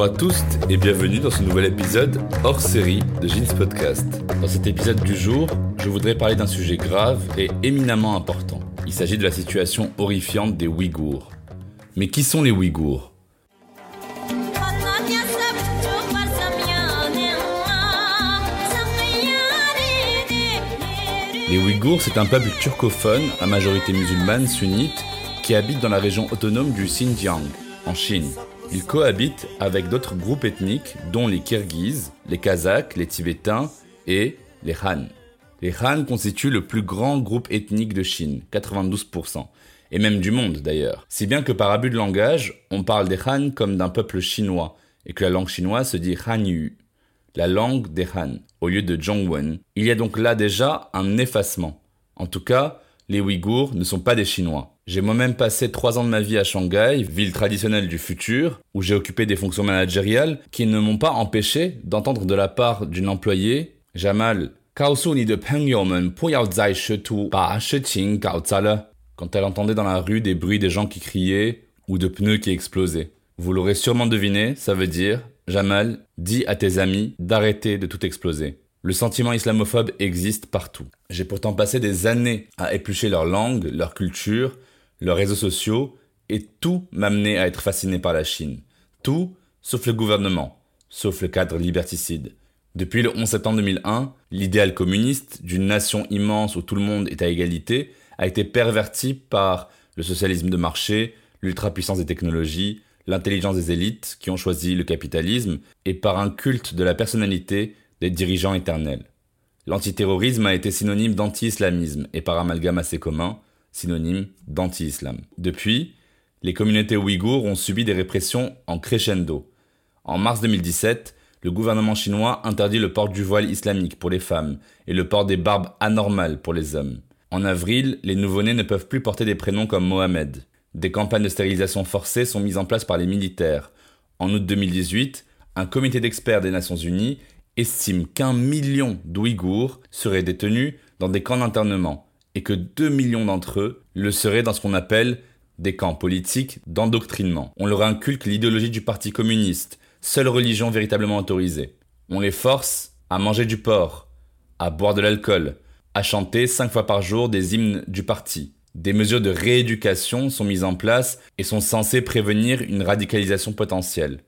Bonjour à tous et bienvenue dans ce nouvel épisode hors série de Jeans Podcast. Dans cet épisode du jour, je voudrais parler d'un sujet grave et éminemment important. Il s'agit de la situation horrifiante des Ouïghours. Mais qui sont les Ouïghours? Les Ouïghours, c'est un peuple turcophone à majorité musulmane sunnite qui habite dans la région autonome du Xinjiang, en Chine. Ils cohabitent avec d'autres groupes ethniques, dont les Kirghizes, les Kazakhs, les Tibétains et les Han. Les Han constituent le plus grand groupe ethnique de Chine, 92%, et même du monde d'ailleurs. Si bien que par abus de langage, on parle des Han comme d'un peuple chinois, et que la langue chinoise se dit Hanyu la langue des Han, au lieu de Zhongwen. Il y a donc là déjà un effacement. En tout cas, les Ouïghours ne sont pas des Chinois. J'ai moi-même passé trois ans de ma vie à Shanghai, ville traditionnelle du futur, où j'ai occupé des fonctions managériales qui ne m'ont pas empêché d'entendre de la part d'une employée, Jamal, quand elle entendait dans la rue des bruits des gens qui criaient ou de pneus qui explosaient. Vous l'aurez sûrement deviné, ça veut dire Jamal, dis à tes amis d'arrêter de tout exploser. Le sentiment islamophobe existe partout. J'ai pourtant passé des années à éplucher leur langue, leur culture, leurs réseaux sociaux, et tout m'amenait à être fasciné par la Chine. Tout, sauf le gouvernement, sauf le cadre liberticide. Depuis le 11 septembre 2001, l'idéal communiste d'une nation immense où tout le monde est à égalité a été perverti par le socialisme de marché, l'ultra-puissance des technologies, l'intelligence des élites qui ont choisi le capitalisme et par un culte de la personnalité des dirigeants éternels. L'antiterrorisme a été synonyme d'anti-islamisme et par amalgame assez commun, synonyme d'anti-islam. Depuis, les communautés ouïghours ont subi des répressions en crescendo. En mars 2017, le gouvernement chinois interdit le port du voile islamique pour les femmes et le port des barbes anormales pour les hommes. En avril, les nouveau-nés ne peuvent plus porter des prénoms comme Mohamed. Des campagnes de stérilisation forcée sont mises en place par les militaires. En août 2018, un comité d'experts des Nations Unies estime qu'un million d'Ouïghours seraient détenus dans des camps d'internement et que 2 millions d'entre eux le seraient dans ce qu'on appelle des camps politiques d'endoctrinement. On leur inculque l'idéologie du Parti communiste, seule religion véritablement autorisée. On les force à manger du porc, à boire de l'alcool, à chanter cinq fois par jour des hymnes du parti, des mesures de rééducation sont mises en place et sont censées prévenir une radicalisation potentielle.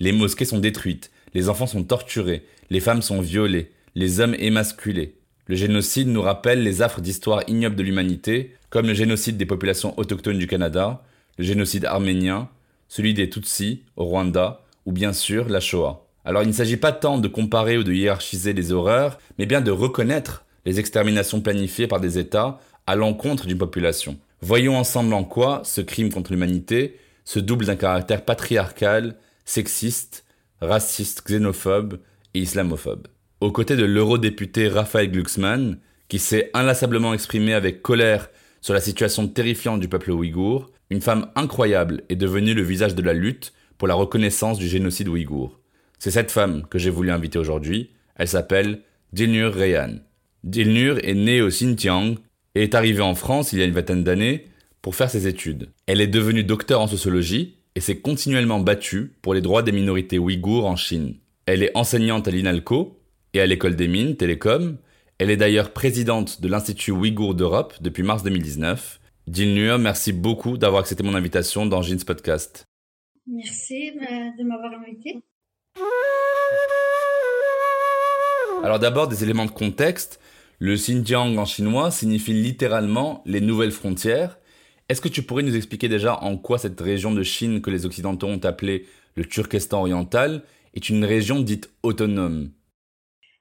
Les mosquées sont détruites, les enfants sont torturés, les femmes sont violées, les hommes émasculés. Le génocide nous rappelle les affres d'histoire ignobles de l'humanité, comme le génocide des populations autochtones du Canada, le génocide arménien, celui des Tutsis au Rwanda, ou bien sûr la Shoah. Alors il ne s'agit pas tant de comparer ou de hiérarchiser les horreurs, mais bien de reconnaître les exterminations planifiées par des États à l'encontre d'une population. Voyons ensemble en quoi ce crime contre l'humanité se double d'un caractère patriarcal, sexiste, raciste, xénophobe et islamophobe. Aux côtés de l'eurodéputé Raphaël Glucksmann, qui s'est inlassablement exprimé avec colère sur la situation terrifiante du peuple ouïghour, une femme incroyable est devenue le visage de la lutte pour la reconnaissance du génocide ouïghour. C'est cette femme que j'ai voulu inviter aujourd'hui. Elle s'appelle Dilnur Reyan. Dilnur est née au Xinjiang et est arrivée en France il y a une vingtaine d'années pour faire ses études. Elle est devenue docteur en sociologie et s'est continuellement battue pour les droits des minorités ouïghours en Chine. Elle est enseignante à l'INALCO et à l'école des mines Télécom. Elle est d'ailleurs présidente de l'Institut ouïghour d'Europe depuis mars 2019. Dilnur, merci beaucoup d'avoir accepté mon invitation dans Jeans Podcast. Merci de m'avoir invité. Alors d'abord des éléments de contexte. Le Xinjiang en chinois signifie littéralement les nouvelles frontières. Est-ce que tu pourrais nous expliquer déjà en quoi cette région de Chine que les Occidentaux ont appelée le Turkestan oriental est une région dite autonome?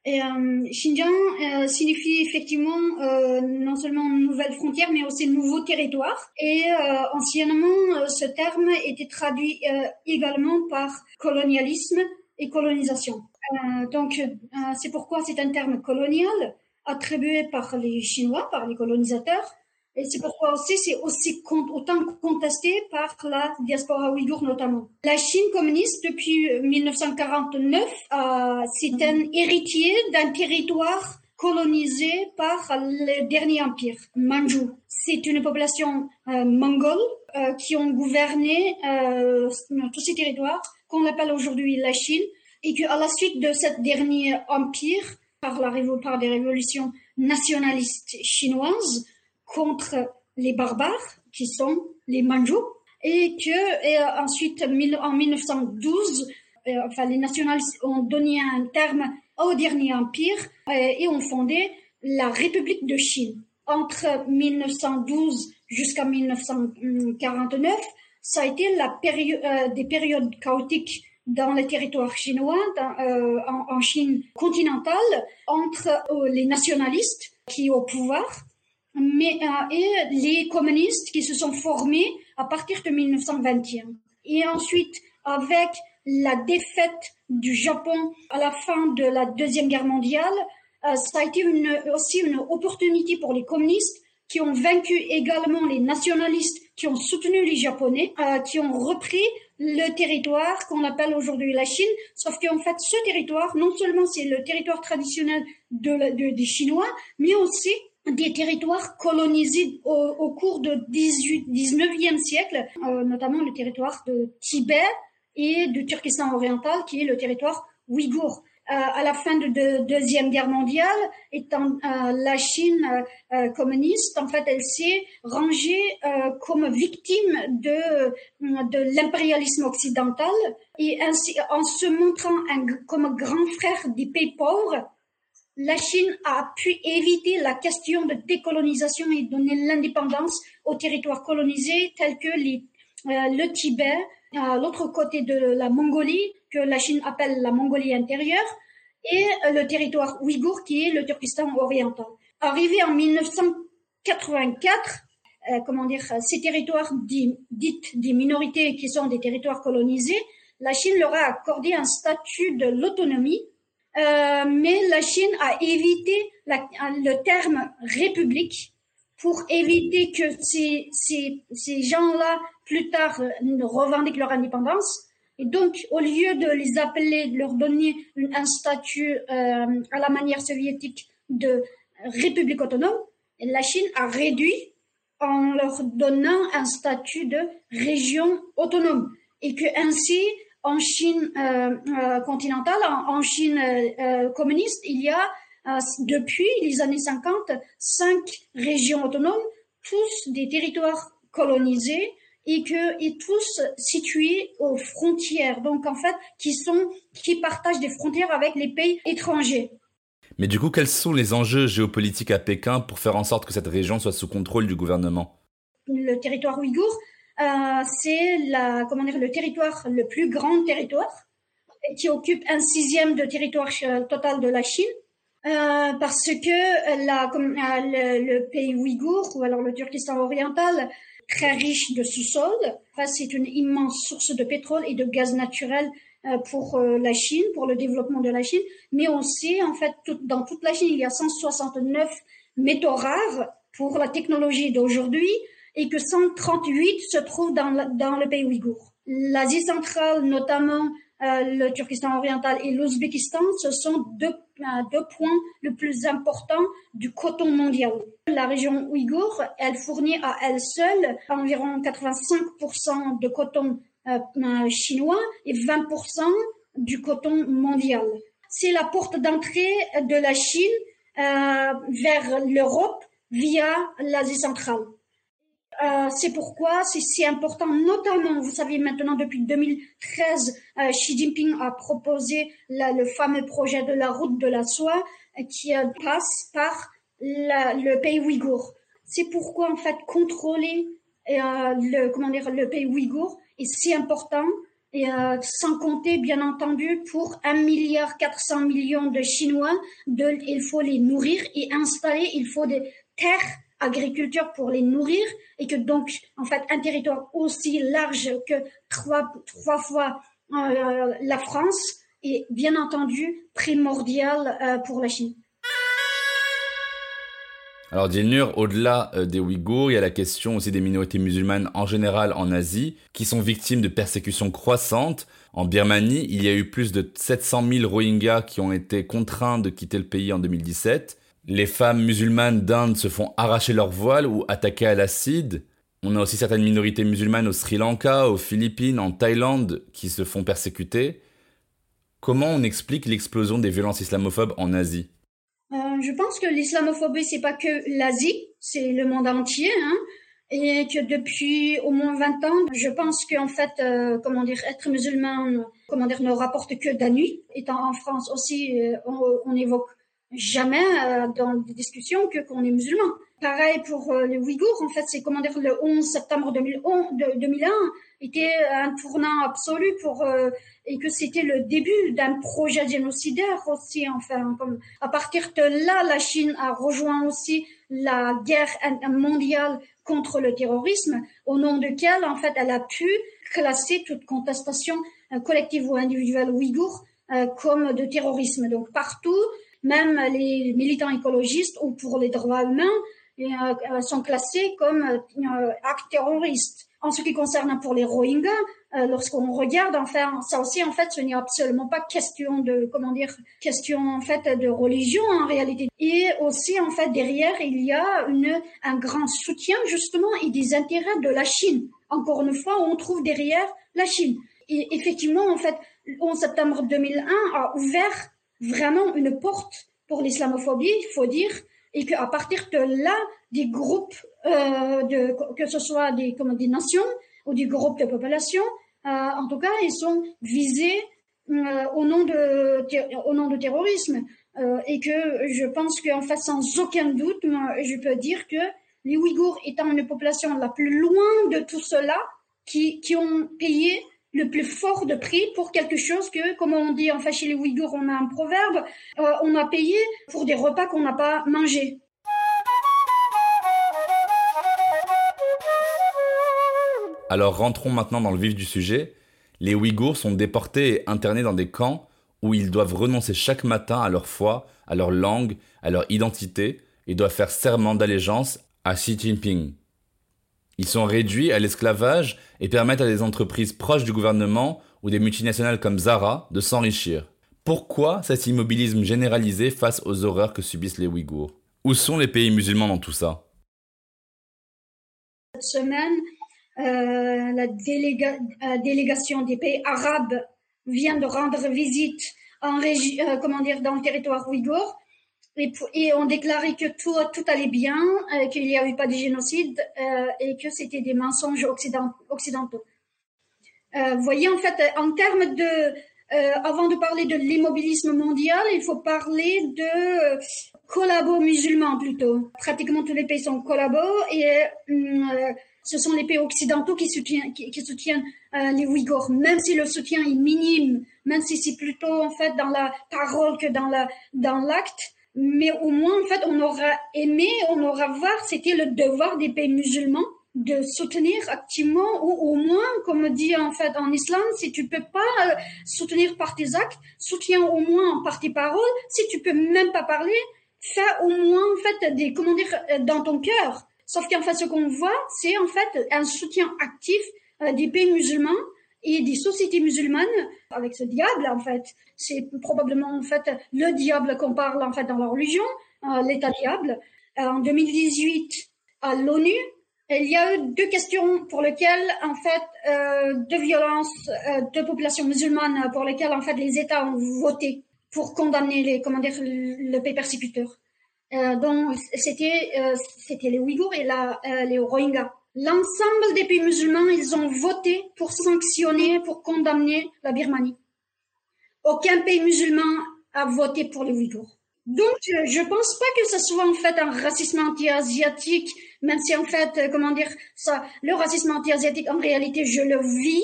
Et, euh, Xinjiang euh, signifie effectivement euh, non seulement nouvelle frontière, mais aussi nouveau territoire. Et euh, anciennement, euh, ce terme était traduit également par colonialisme et colonisation. donc, c'est pourquoi c'est un terme colonial attribué par les Chinois, par les colonisateurs, et c'est pourquoi aussi c'est aussi autant contesté par la diaspora ouïghour notamment. La Chine communiste depuis 1949, euh, c'est un héritier d'un territoire colonisé par le dernier empire, Manchu. C'est une population euh, mongole euh, qui ont gouverné euh, tous ces territoires qu'on appelle aujourd'hui la Chine et qu'à la suite de ce dernier empire, par, la, par des révolutions nationalistes chinoises, contre les barbares qui sont les Manjou et que euh, ensuite en 1912 euh, enfin les nationalistes ont donné un terme au dernier empire euh, et ont fondé la République de Chine. Entre 1912 jusqu'à 1949 ça a été la période des périodes chaotiques dans le territoire chinois, en, Chine continentale, entre les nationalistes qui au pouvoir mais, euh, et les communistes qui se sont formés à partir de 1921. Et ensuite, avec la défaite du Japon à la fin de la Deuxième Guerre mondiale, euh, ça a été une, aussi une opportunité pour les communistes qui ont vaincu également les nationalistes qui ont soutenu les Japonais, euh, qui ont repris le territoire qu'on appelle aujourd'hui la Chine. Sauf qu'en fait, ce territoire, non seulement c'est le territoire traditionnel de, de, des Chinois, mais aussi des territoires colonisés au, au cours du 18, 19e siècle, euh, notamment le territoire de Tibet et du Turkestan oriental, qui est le territoire ouïghour. Euh, à la fin de la deuxième guerre mondiale, étant euh, la Chine euh, communiste, en fait, elle s'est rangée comme victime de de l'impérialisme occidental et ainsi, en se montrant un, comme grand frère des pays pauvres, la Chine a pu éviter la question de décolonisation et donner l'indépendance aux territoires colonisés tels que euh, le Tibet, à l'autre côté de la Mongolie, que la Chine appelle la Mongolie intérieure, et euh, le territoire ouïghour qui est le Turkestan oriental. Arrivé en 1984, euh, comment dire, ces territoires dits, dites des minorités qui sont des territoires colonisés, la Chine leur a accordé un statut de l'autonomie euh, mais la Chine a évité le terme république pour éviter que ces, ces, ces gens-là, plus tard, revendiquent leur indépendance. Et donc, au lieu de les appeler, de leur donner un statut euh, à la manière soviétique de république autonome, la Chine a réduit en leur donnant un statut de région autonome. Et que ainsi, en Chine euh, euh, continentale, en, Chine euh, communiste, il y a depuis les années 50 cinq régions autonomes, tous des territoires colonisés et que et tous situés aux frontières, donc en fait qui sont qui partagent des frontières avec les pays étrangers. Mais du coup, quels sont les enjeux géopolitiques à Pékin pour faire en sorte que cette région soit sous contrôle du gouvernement? Le territoire ouïghour, c'est la, comment dire, le territoire, le plus grand territoire, qui occupe un sixième de territoire euh, total de la Chine. Euh, parce que la, comme, le, le, pays ouïghour ou alors le Turkestan oriental très riche de sous-sol. c'est une immense source de pétrole et de gaz naturel pour la Chine, pour le développement de la Chine. Mais aussi, en fait, dans toute la Chine, il y a 169 métaux rares pour la technologie d'aujourd'hui et que 138 se trouvent dans, dans le pays ouïghour. L'Asie centrale, notamment euh, le Turkestan oriental et l'Ouzbékistan, ce sont deux, euh, deux points les plus importants du coton mondial. La région ouïghour, elle fournit à elle seule environ 85% de coton euh, euh, chinois et 20% du coton mondial. C'est la porte d'entrée de la Chine euh, vers l'Europe via l'Asie centrale. Euh, c'est pourquoi c'est si important, notamment, vous savez maintenant depuis 2013, euh, Xi Jinping a proposé le fameux projet de la route de la soie euh, qui passe par le pays ouïghour. C'est pourquoi en fait contrôler le comment dire le pays ouïghour est si important et sans compter bien entendu pour un milliard 400 millions de Chinois, il faut les nourrir et installer, il faut des terres agriculture pour les nourrir et que donc en fait un territoire aussi large que trois trois fois euh, la France est bien entendu primordial euh, pour la Chine. Alors Dilnur, au-delà euh, des Ouïghours, il y a la question aussi des minorités musulmanes en général en Asie, qui sont victimes de persécutions croissantes. En Birmanie, il y a eu plus de 700 000 Rohingyas qui ont été contraints de quitter le pays en 2017. Les femmes musulmanes d'Inde se font arracher leur voile ou attaquer à l'acide. On a aussi certaines minorités musulmanes au Sri Lanka, aux Philippines, en Thaïlande qui se font persécuter. Comment on explique l'explosion des violences islamophobes en Asie? Euh, Je pense que l'islamophobie c'est pas que l'Asie, c'est le monde entier. Hein, et que depuis au moins 20 ans, je pense qu'en fait, euh, comment dire, être musulman, comment dire, ne rapporte que d'annui. Étant en France aussi, euh, on, évoque jamais euh, dans des discussions que qu'on est musulman. Pareil pour euh, les Ouïghours, en fait, c'est comment dire le 11 septembre 2011, de, 2001 était un tournant absolu pour euh, et que c'était le début d'un projet génocidaire aussi. Enfin, comme à partir de là, la Chine a rejoint aussi la guerre mondiale contre le terrorisme, au nom duquel en fait elle a pu classer toute contestation collective ou individuelle ouïghour comme de terrorisme. Donc partout, même les militants écologistes ou pour les droits humains euh, euh, sont classés comme euh, actes terroristes. En ce qui concerne pour les Rohingyas, lorsqu'on regarde, enfin, ça aussi, en fait, ce n'est absolument pas question de, comment dire, question, en fait, de religion, en réalité. Et aussi, en fait, derrière, il y a une, un grand soutien, justement, et des intérêts de la Chine. Encore une fois, on trouve derrière la Chine. Et effectivement, en fait, le 11 septembre 2001 a ouvert vraiment une porte pour l'islamophobie, il faut dire, et qu'à partir de là, des groupes, euh, que ce soit des, comme des nations ou des groupes de population, euh, en tout cas, ils sont visés euh, au nom de au nom de terrorisme. Et que je pense qu'en fait, sans aucun doute, je peux dire que les Ouïghours étant une population la plus loin de tout cela, qui, qui ont payé le plus fort de prix pour quelque chose que, comme on dit en fait chez les Ouïghours, on a un proverbe, euh, on a payé pour des repas qu'on n'a pas mangés. Alors rentrons maintenant dans le vif du sujet. Les Ouïghours sont déportés et internés dans des camps où ils doivent renoncer chaque matin à leur foi, à leur langue, à leur identité et doivent faire serment d'allégeance à Xi Jinping. Ils sont réduits à l'esclavage et permettent à des entreprises proches du gouvernement ou des multinationales comme Zara de s'enrichir. Pourquoi cet immobilisme généralisé face aux horreurs que subissent les Ouïghours? Où sont les pays musulmans dans tout ça? Cette semaine, euh, la délégation des pays arabes vient de rendre visite euh, dans le territoire ouïghour et, et, on déclarait que tout, tout allait bien, euh, qu'il n'y avait pas de génocide euh, et que c'était des mensonges occidentaux. Euh, vous voyez, en fait, en termes de... Euh, avant de parler de l'immobilisme mondial, il faut parler de euh, collabos musulmans plutôt. Pratiquement tous les pays sont collabos et ce sont les pays occidentaux qui soutiennent, qui, soutiennent les Ouïghours, même si le soutien est minime, même si c'est plutôt en fait dans la parole que dans la dans l'acte mais au moins, en fait, on aura aimé, on aura voir, c'était le devoir des pays musulmans de soutenir activement ou au moins, comme dit en fait en islam, si tu peux pas euh, soutenir par tes actes, soutiens au moins par tes paroles. Si tu peux même pas parler, fais au moins en fait des comment dire euh, dans ton cœur. Sauf qu'en fait, ce qu'on voit, c'est en fait un soutien actif euh, des pays musulmans et des sociétés musulmanes avec ce diable en fait. C'est probablement en fait le diable qu'on parle en fait dans la religion, euh, l'état diable. Euh, en 2018 à l'ONU, il y a eu deux questions pour lesquelles en fait euh, de violences euh, de populations musulmanes pour lesquelles en fait les États ont voté pour condamner les comment dire le pays persécuteur. Euh, donc c'était euh, c'était les Ouïghours et la, les Rohingyas. L'ensemble des pays musulmans, ils ont voté pour sanctionner, pour condamner la Birmanie. Aucun pays musulman a voté pour les Ouïghours. Donc, je pense pas que ce soit en fait un racisme anti-asiatique, même si en fait, euh, comment dire ça, le racisme anti-asiatique, en réalité, je le vis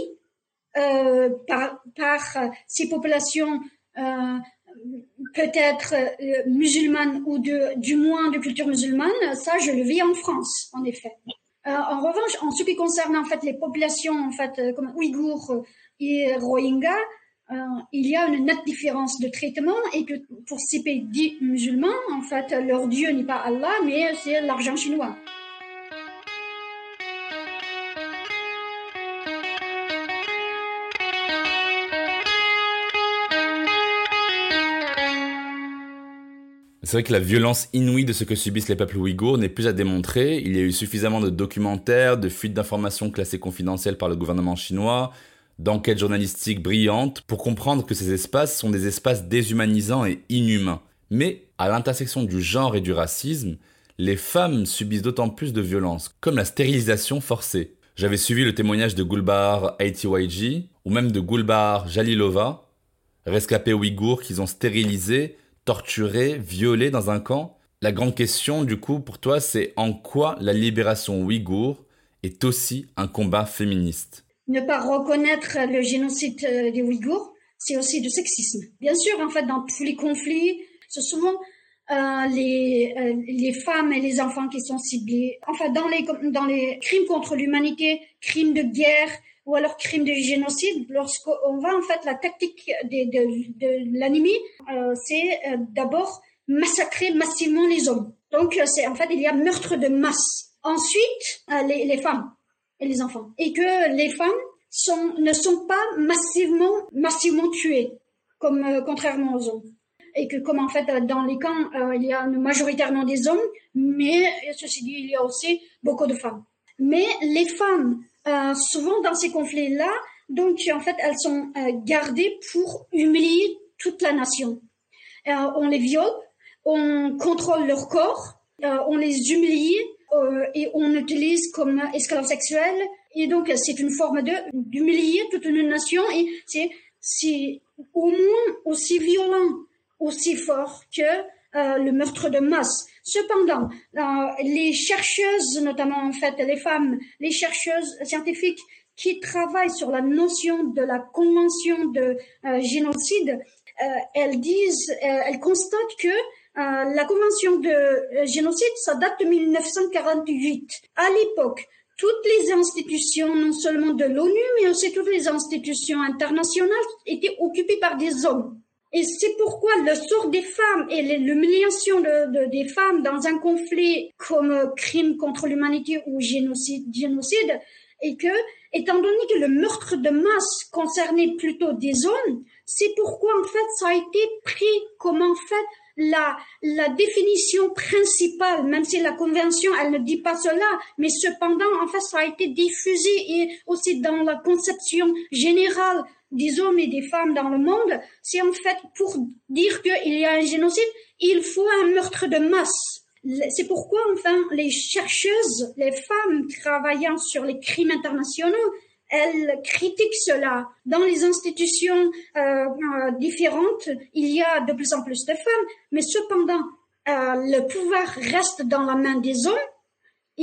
euh, par, par ces populations euh, peut-être euh, musulmanes ou de, du moins de culture musulmane, ça je le vis en France, en effet. Euh, en revanche, en ce qui concerne en fait les populations en fait euh, comme Ouïghours et Rohingyas, euh, il y a une nette différence de traitement et que pour ces pays dits musulmans, en fait, leur dieu n'est pas Allah, mais c'est l'argent chinois. C'est vrai que la violence inouïe de ce que subissent les peuples ouïghours n'est plus à démontrer. Il y a eu suffisamment de documentaires, de fuites d'informations classées confidentielles par le gouvernement chinois, d'enquêtes journalistiques brillantes pour comprendre que ces espaces sont des espaces déshumanisants et inhumains. Mais à l'intersection du genre et du racisme, les femmes subissent d'autant plus de violences, comme la stérilisation forcée. J'avais suivi le témoignage de Gulbar ATYG, ou même de Gulbar Jalilova, rescapés ouïghours qu'ils ont stérilisés torturés, violés dans un camp? La grande question, du coup, pour toi, c'est en quoi la libération ouïghour est aussi un combat féministe? Ne pas reconnaître le génocide euh, des Ouïghours, c'est aussi du sexisme. Bien sûr, en fait, dans tous les conflits, c'est souvent euh, les, euh, les femmes et les enfants qui sont ciblés. Enfin, dans les crimes contre l'humanité, crimes de guerre, ou alors crime de génocide, lorsqu'on va en fait la tactique de, de, l'ennemi, euh, c'est euh, d'abord massacrer massivement les hommes. Donc euh, c'est en fait il y a meurtre de masse. Ensuite les, femmes et les enfants et que les femmes ne sont pas massivement massivement tuées comme contrairement aux hommes et que comme en fait dans les camps il y a majoritairement des hommes mais ceci dit il y a aussi beaucoup de femmes. Mais les femmes euh, souvent dans ces conflits-là, donc en fait, elles sont euh, gardées pour humilier toute la nation. Euh, on les viole, on contrôle leur corps, euh, on les humilie euh, et on utilise comme esclaves sexuels. Et donc c'est une forme de d'humilier toute une nation et c'est c'est au moins aussi violent, aussi fort que le meurtre de masse. Cependant, euh, les chercheuses, notamment en fait les femmes, les chercheuses scientifiques qui travaillent sur la notion de la convention de euh, génocide, euh, elles disent, euh, elles constatent que la convention de génocide, ça date de 1948. À l'époque, toutes les institutions, non seulement de l'ONU, mais aussi toutes les institutions internationales, étaient occupées par des hommes. Et c'est pourquoi le sort des femmes et l'humiliation de, de, des femmes dans un conflit comme crime contre l'humanité ou génocide, génocide et que, étant donné que le meurtre de masse concernait plutôt des hommes, c'est pourquoi en fait ça a été pris comme en fait la, la définition principale, même si la convention elle ne dit pas cela, mais cependant en fait ça a été diffusé et aussi dans la conception générale des hommes et des femmes dans le monde, c'est en fait pour dire qu'il y a un génocide, il faut un meurtre de masse. C'est pourquoi, enfin, les chercheuses, les femmes travaillant sur les crimes internationaux, elles critiquent cela. Dans les institutions euh, euh, différentes, il y a de plus en plus de femmes, mais cependant, euh, le pouvoir reste dans la main des hommes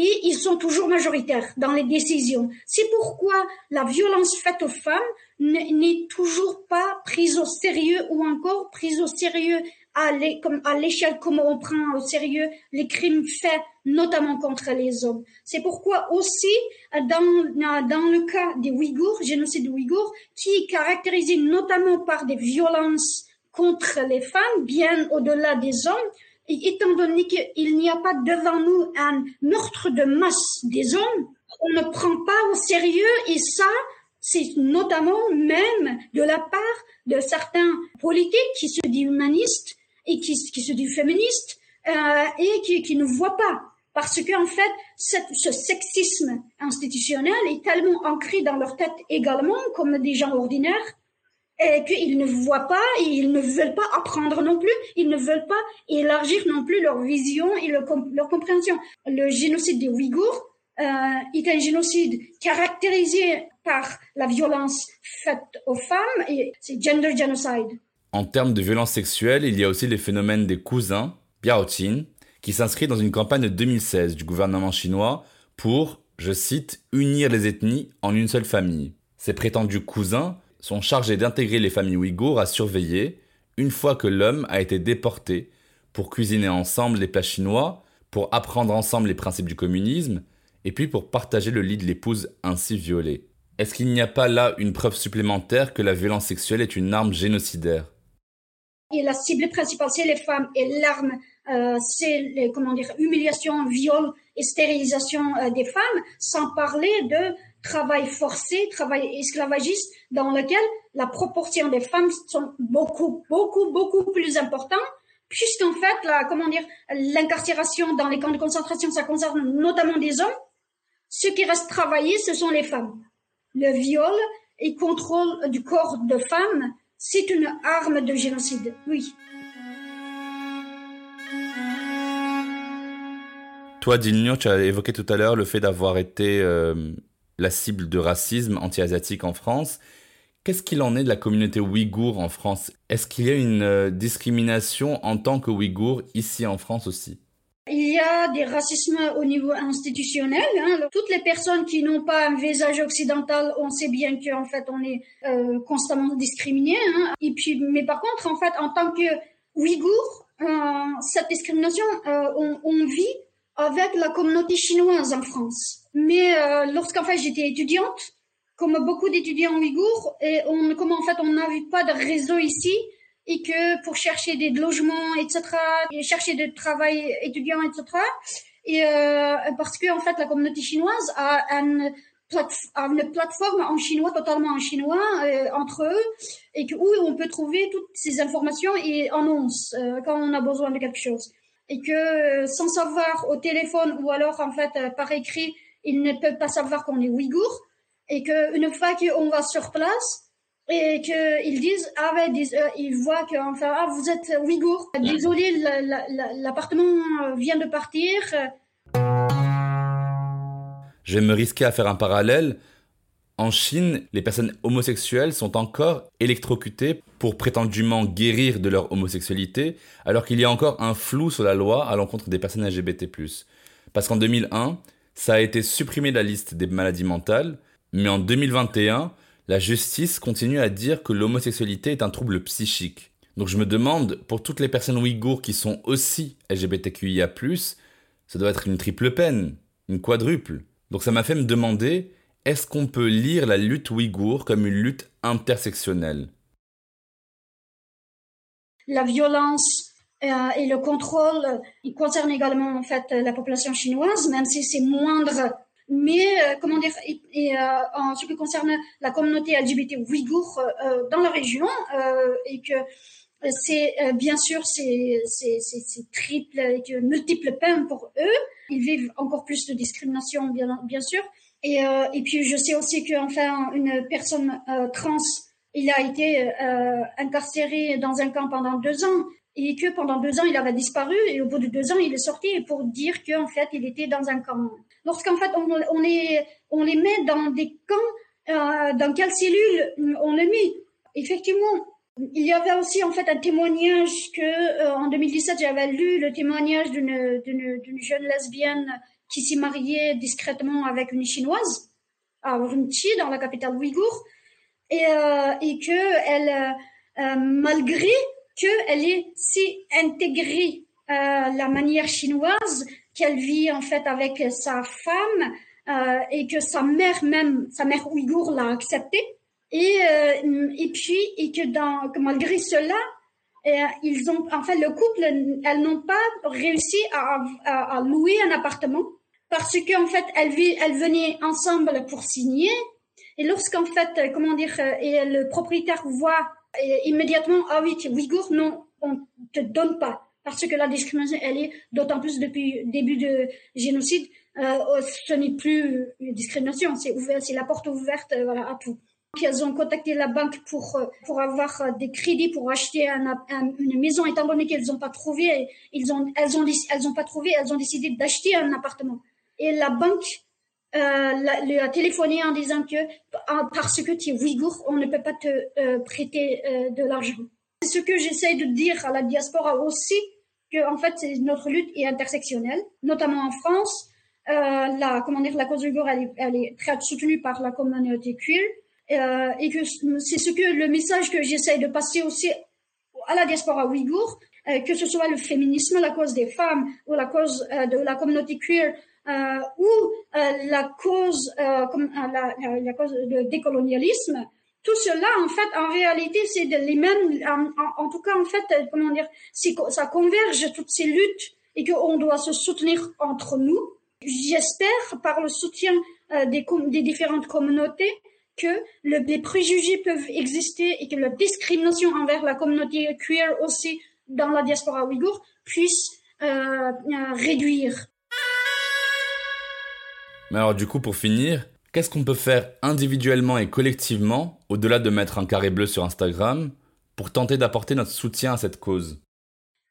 et ils sont toujours majoritaires dans les décisions. C'est pourquoi la violence faite aux femmes n'est toujours pas prise au sérieux ou encore prise au sérieux à l'échelle comme on prend au sérieux les crimes faits notamment contre les hommes. C'est pourquoi aussi dans, le cas des Ouïghours, génocide Ouïghours, qui est caractérisé notamment par des violences contre les femmes, bien au-delà des hommes, étant donné qu'il n'y a pas devant nous un meurtre de masse des hommes, on ne prend pas au sérieux et ça, c'est notamment même de la part de certains politiques qui se disent humanistes et qui, se disent féministes euh, et qui, ne voient pas. Parce qu'en fait, cette, ce sexisme institutionnel est tellement ancré dans leur tête également comme des gens ordinaires et qu'ils ne voient pas et ils ne veulent pas apprendre non plus, ils ne veulent pas élargir non plus leur vision et leur, compréhension. Le génocide des Ouïghours euh, est un génocide caractérisé par la violence faite aux femmes et c'est gender genocide. En termes de violence sexuelle, il y a aussi les phénomènes des cousins, Biaotin, qui s'inscrit dans une campagne de 2016 du gouvernement chinois pour, je cite, unir les ethnies en une seule famille. Ses prétendus cousins sont chargés d'intégrer les familles ouïghours à surveiller une fois que l'homme a été déporté pour cuisiner ensemble les plats chinois, pour apprendre ensemble les principes du communisme, et puis pour partager le lit de l'épouse ainsi violée. Est-ce qu'il n'y a pas là une preuve supplémentaire que la violence sexuelle est une arme génocidaire? Et la cible principale, c'est les femmes et l'arme, euh, c'est les, comment dire, humiliation, viol et stérilisation euh, des femmes, sans parler de travail forcé, travail esclavagiste, dans lequel la proportion des femmes sont beaucoup, beaucoup, beaucoup plus importantes, puisqu'en fait, la, comment dire, l'incarcération dans les camps de concentration, ça concerne notamment des hommes. Ceux qui restent travailler, ce sont les femmes. Le viol et contrôle du corps de femmes c'est une arme de génocide, oui. Toi, Dilnio, tu as évoqué tout à l'heure le fait d'avoir été euh, la cible de racisme anti-asiatique en France. Qu'est-ce qu'il en est de la communauté ouïghour en France? Est-ce qu'il y a une euh, discrimination en tant que ouïghour ici en France aussi? Il y a des racismes au niveau institutionnel. Hein. Toutes les personnes qui n'ont pas un visage occidental, on sait bien qu'en fait on est euh, constamment discriminé. Hein. Mais par contre, en fait, en tant que Ouïghour, euh, cette discrimination, on, on, vit avec la communauté chinoise en France. Mais euh, lorsqu'en fait j'étais étudiante, comme beaucoup d'étudiants ouïghours, et on, comme en fait on n'avait pas de réseau ici, et que pour chercher des logements, etc., et chercher de travail étudiant, etc., et euh, parce que en fait la communauté chinoise a une, une plateforme en chinois, totalement en chinois, euh, entre eux, et que, où on peut trouver toutes ces informations et annonces euh, quand on a besoin de quelque chose. Et que sans savoir au téléphone ou alors en fait par écrit, ils ne peuvent pas savoir qu'on est ouïghour, et qu'une fois qu'on va sur place, et qu'ils disent ah ouais euh, ils voient que enfin ah vous êtes ouïghour. Désolé l'appartement vient de partir. Je vais me risquer à faire un parallèle en Chine, les personnes homosexuelles sont encore électrocutées pour prétendument guérir de leur homosexualité, alors qu'il y a encore un flou sur la loi à l'encontre des personnes LGBT+. Parce qu'en 2001, ça a été supprimé de la liste des maladies mentales, mais en 2021, la justice continue à dire que l'homosexualité est un trouble psychique. Donc je me demande, pour toutes les personnes ouïghours qui sont aussi LGBTQIA+, ça doit être une triple peine, une quadruple. Donc ça m'a fait me demander, est-ce qu'on peut lire la lutte ouïghour comme une lutte intersectionnelle? La violence euh, et le contrôle, il concerne également en fait la population chinoise, même si c'est moindre. Mais euh, comment dire euh, en ce qui concerne la communauté LGBT ouïghour dans la région et que c'est bien sûr c'est triple et que multiples peines pour eux. Ils vivent encore plus de discrimination bien sûr et et puis je sais aussi que enfin une personne trans il a été incarcéré dans un camp pendant deux ans et que pendant deux ans il avait disparu et au bout de deux ans il est sorti pour dire qu'en fait il était dans un camp. Lorsqu'en fait on, on, les, on les met dans des camps, euh, dans quelle cellule on les met? Effectivement, il y avait aussi en fait un témoignage que euh, en 2017 j'avais lu le témoignage d'une jeune lesbienne qui s'est mariée discrètement avec une chinoise à Urumqi dans la capitale ouïghour et euh, et que elle euh, malgré que elle est si intégrée la manière chinoise qu'elle vit en fait avec sa femme euh, et que sa mère même, sa mère ouïghour l'a accepté. Et, euh, et puis, et que, dans, que malgré cela, euh, ils ont, en fait, le couple, elles n'ont pas réussi à, à, à, louer un appartement parce qu'en fait, elles, venaient ensemble pour signer. Et lorsqu'en fait, comment dire, et le propriétaire voit immédiatement, ah oui, tu es ouïghour, non, on te donne pas parce que la discrimination, elle est d'autant plus depuis le début de génocide, euh, ce n'est plus une discrimination, c'est ouvert, c'est la porte ouverte euh, à tout. elles ont contacté la banque pour, euh, avoir euh, des crédits pour acheter un, une maison, étant donné qu'elles n'ont pas trouvé, elles ont, elles ont pas trouvé, elles ont décidé d'acheter un appartement. Et la banque euh, la, a téléphoné en disant que parce que tu es ouïghour, on ne peut pas te euh, prêter euh, de l'argent. C'est ce que j'essaie de dire à la diaspora aussi, que en fait notre lutte est intersectionnelle, notamment en France. Euh, la comment dire la cause ouïghour elle est, très soutenue par la communauté queer euh, et que c'est ce que le message que j'essaie de passer aussi à la diaspora ouïghour, que ce soit le féminisme, la cause des femmes ou la cause de la communauté queer euh, ou la cause comme la, la, cause du décolonialisme. Tout cela, en fait, en réalité, c'est les mêmes. En, en, tout cas, en fait, comment dire, ça converge toutes ces luttes et qu'on doit se soutenir entre nous. J'espère, par le soutien des, des différentes communautés, que le, les préjugés peuvent exister et que la discrimination envers la communauté queer aussi dans la diaspora ouïghour puisse euh, euh, réduire. Mais alors du coup, pour finir, qu'est-ce qu'on peut faire individuellement et collectivement, au-delà de mettre un carré bleu sur Instagram, pour tenter d'apporter notre soutien à cette cause?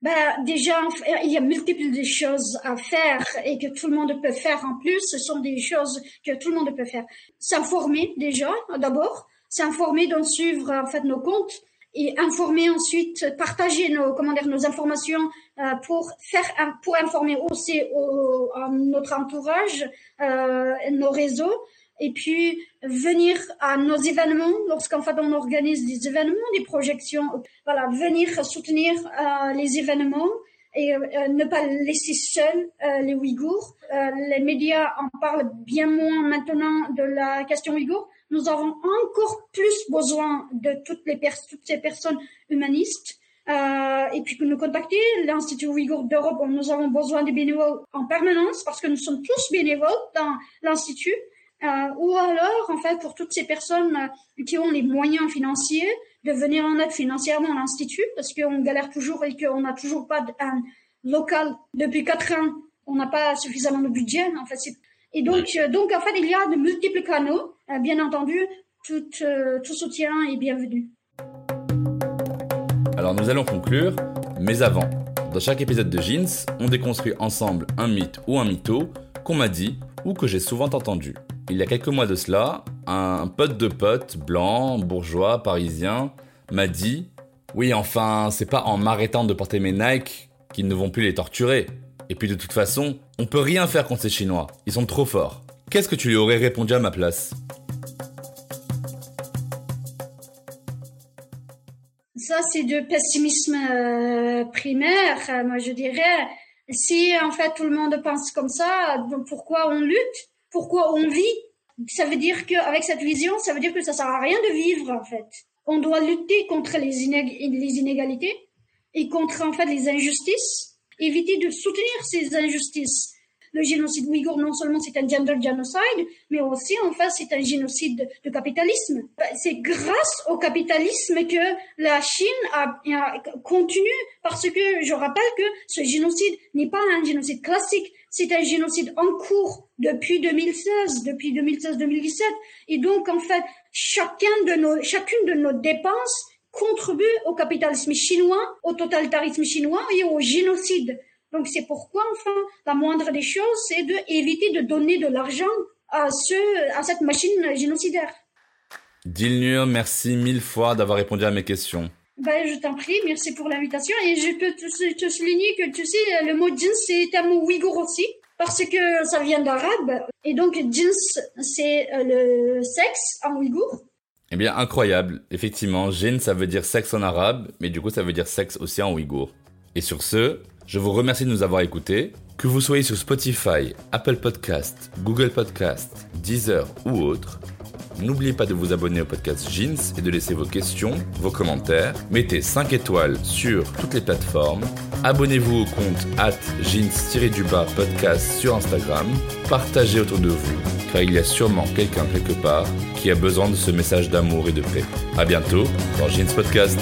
Ben, déjà, il y a multiples choses à faire et que tout le monde peut faire en plus. Ce sont des choses que tout le monde peut faire. S'informer déjà, d'abord. S'informer, donc suivre en fait nos comptes et informer ensuite, partager nos, comment dire, nos informations euh, pour faire, pour informer aussi au, à notre entourage, euh, nos réseaux et puis venir à nos événements lorsqu'en fait on organise des événements, des projections, voilà, venir soutenir euh, les événements et euh, ne pas laisser seuls euh, les Ouïghours. Euh, les médias en parlent bien moins maintenant de la question Ouïghour. Nous avons encore plus besoin de toutes les toutes ces personnes humanistes. Euh, et puis que nous contacter l'Institut Ouïghour d'Europe. Nous avons besoin de bénévoles en permanence parce que nous sommes tous bénévoles dans l'Institut. Euh, ou alors, en fait, pour toutes ces personnes euh, qui ont les moyens financiers de venir en aide financièrement à l'Institut, parce qu'on galère toujours et qu'on n'a toujours pas un local depuis quatre ans, on n'a pas suffisamment de budget, en fait. Et donc, euh, donc, en fait, il y a de multiples canaux. bien entendu, tout, tout soutien est bienvenu. Alors, nous allons conclure, mais avant, dans chaque épisode de Jeans, on déconstruit ensemble un mythe ou un mytho qu'on m'a dit ou que j'ai souvent entendu. Il y a quelques mois de cela, un pote de pote, blanc, bourgeois, parisien, m'a dit Oui, enfin, c'est pas en m'arrêtant de porter mes Nike qu'ils ne vont plus les torturer. Et puis de toute façon, on peut rien faire contre ces Chinois, ils sont trop forts. Qu'est-ce que tu lui aurais répondu à ma place Ça, c'est du pessimisme euh, primaire, moi je dirais. Si en fait tout le monde pense comme ça, pourquoi on lutte? Pourquoi on vit? Ça veut dire qu'avec cette vision, ça veut dire que ça sert à rien de vivre, en fait. On doit lutter contre les, les inégalités et contre, en fait, les injustices, éviter de soutenir ces injustices le génocide ouïghour, non seulement c'est un gender genocide, mais aussi, en fait, c'est un génocide de capitalisme. C'est grâce au capitalisme que la Chine a, a continue, parce que je rappelle que ce génocide n'est pas un génocide classique, c'est un génocide en cours depuis 2016, depuis 2016-2017. Et donc, en fait, chacun de nos, chacune de nos dépenses contribue au capitalisme chinois, au totalitarisme chinois et au génocide. Donc c'est pourquoi, enfin, la moindre des choses, c'est d'éviter de donner de l'argent à, ce, à cette machine génocidaire. Dilnur, merci mille fois d'avoir répondu à mes questions. Ben, je t'en prie, merci pour l'invitation. Et je peux te, souligner que, tu sais, le mot jeans, c'est un mot ouïghour aussi, parce que ça vient d'arabe. Et donc, jeans, c'est euh, le sexe en ouïghour. Eh bien, incroyable. Effectivement, jeans, ça veut dire sexe en arabe, mais du coup, ça veut dire sexe aussi en ouïghour. Et sur ce, je vous remercie de nous avoir écoutés. Que vous soyez sur Spotify, Apple Podcast, Google Podcast, Deezer ou autre, n'oubliez pas de vous abonner au podcast Jeans et de laisser vos questions, vos commentaires. Mettez 5 étoiles sur toutes les plateformes. Abonnez-vous au compte at jeans-du-bas podcast sur Instagram. Partagez autour de vous, car il y a sûrement quelqu'un quelque part qui a besoin de ce message d'amour et de paix. A bientôt dans Jeans Podcast.